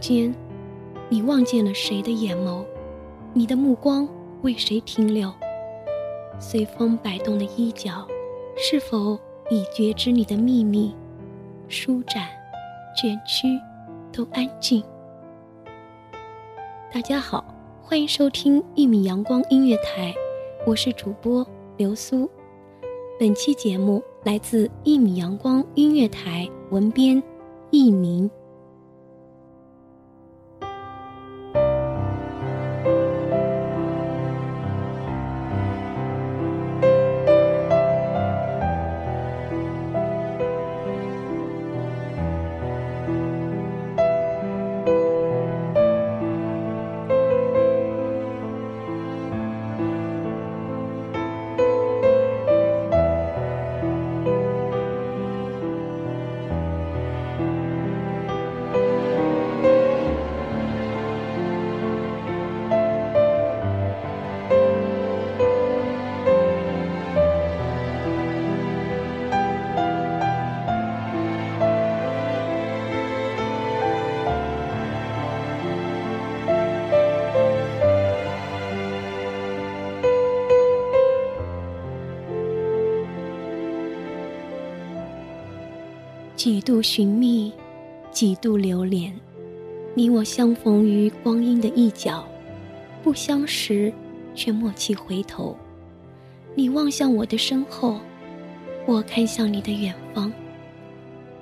间，你望见了谁的眼眸？你的目光为谁停留？随风摆动的衣角，是否已觉知你的秘密？舒展、卷曲，都安静。大家好，欢迎收听一米阳光音乐台，我是主播刘苏。本期节目来自一米阳光音乐台，文编佚名。几度寻觅，几度流连，你我相逢于光阴的一角，不相识，却默契回头。你望向我的身后，我看向你的远方，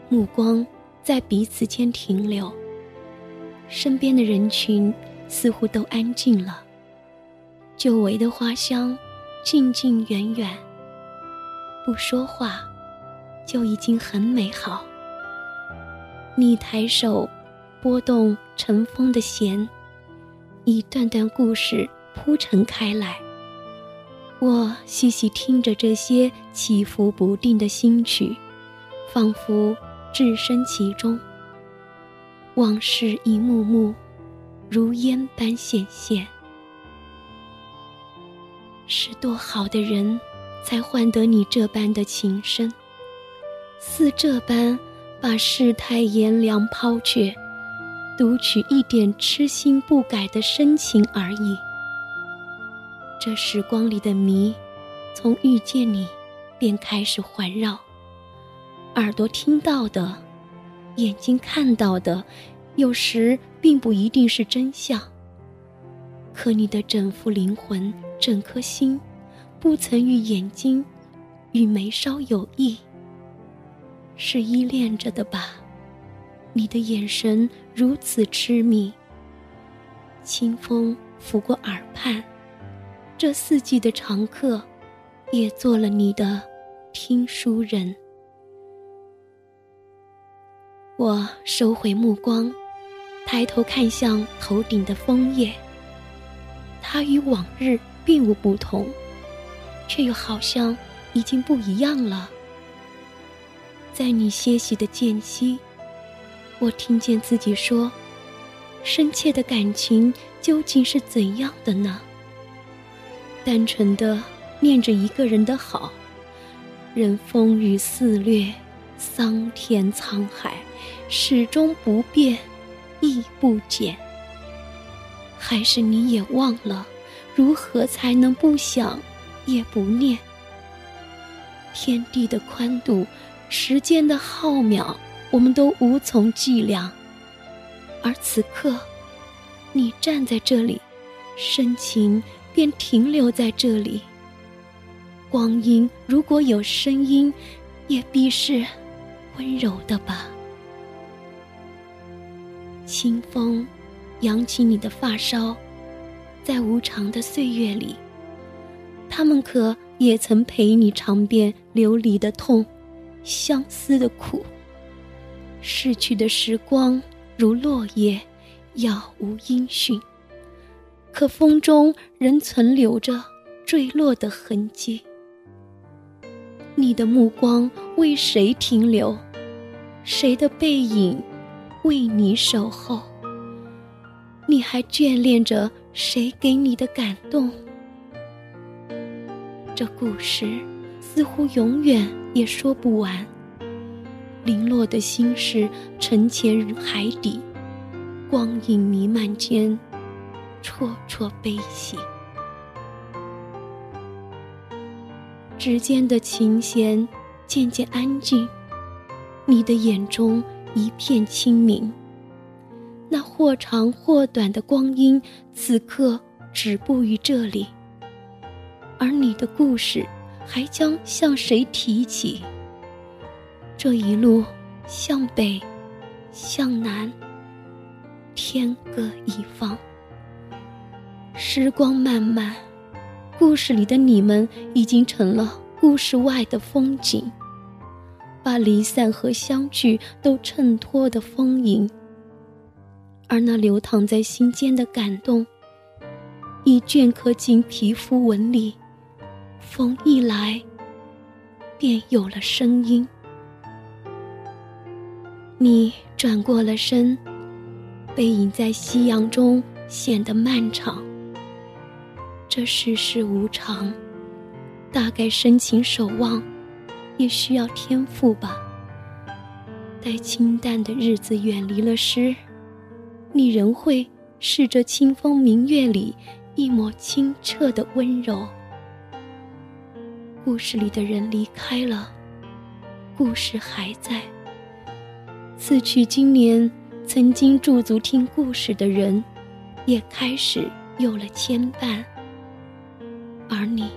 目光在彼此间停留。身边的人群似乎都安静了，久违的花香，近近远远，不说话。就已经很美好。你抬手，拨动尘封的弦，一段段故事铺陈开来。我细细听着这些起伏不定的心曲，仿佛置身其中。往事一幕幕，如烟般显现。是多好的人，才换得你这般的情深。似这般，把世态炎凉抛却，独取一点痴心不改的深情而已。这时光里的谜，从遇见你，便开始环绕。耳朵听到的，眼睛看到的，有时并不一定是真相。可你的整副灵魂，整颗心，不曾与眼睛，与眉梢有异。是依恋着的吧？你的眼神如此痴迷。清风拂过耳畔，这四季的常客，也做了你的听书人。我收回目光，抬头看向头顶的枫叶。它与往日并无不同，却又好像已经不一样了。在你歇息的间隙，我听见自己说：“深切的感情究竟是怎样的呢？”单纯的念着一个人的好，任风雨肆虐，桑田沧海，始终不变，亦不减。还是你也忘了，如何才能不想，也不念？天地的宽度。时间的浩渺，我们都无从计量。而此刻，你站在这里，深情便停留在这里。光阴如果有声音，也必是温柔的吧。清风扬起你的发梢，在无常的岁月里，他们可也曾陪你尝遍流离的痛，相思的苦。逝去的时光如落叶，杳无音讯。可风中仍存留着坠落的痕迹。你的目光为谁停留？谁的背影为你守候？你还眷恋着谁给你的感动？这故事似乎永远也说不完。零落的心事沉潜于海底，光影弥漫间，绰绰悲喜。指尖的琴弦渐渐安静，你的眼中一片清明。那或长或短的光阴，此刻止步于这里。而你的故事，还将向谁提起？这一路向北，向南，天各一方。时光漫漫。故事里的你们已经成了故事外的风景，把离散和相聚都衬托的丰盈。而那流淌在心间的感动，已镌刻进皮肤纹理。风一来，便有了声音。你转过了身，背影在夕阳中显得漫长。这世事无常，大概深情守望，也需要天赋吧。待清淡的日子远离了诗，你仍会是这清风明月里一抹清澈的温柔。故事里的人离开了，故事还在。此去经年，曾经驻足听故事的人，也开始有了牵绊。而你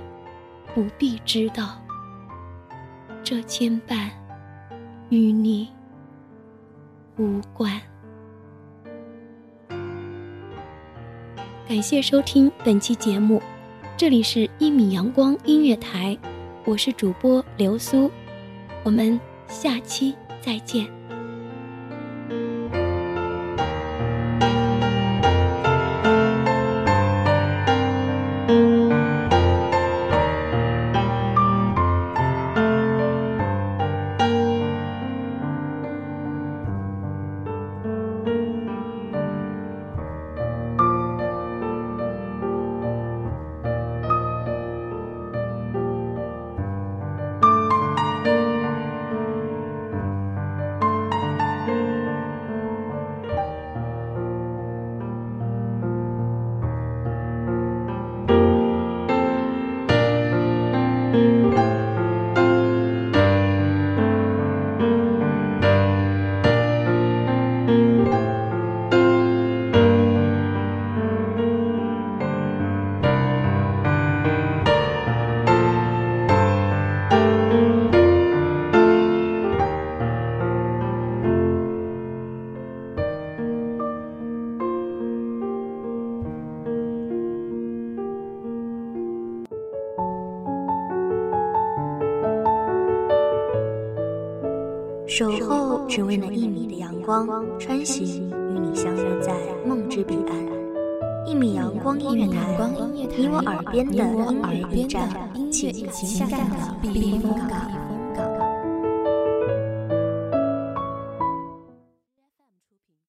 不必知道，这牵绊与你无关。感谢收听本期节目，这里是一米阳光音乐台，我是主播刘苏，我们下期再见。守候只为那一米的阳光，穿行与你相约在梦之彼岸。一米阳光音乐台，你我耳边的音乐驿站，情感的避风港。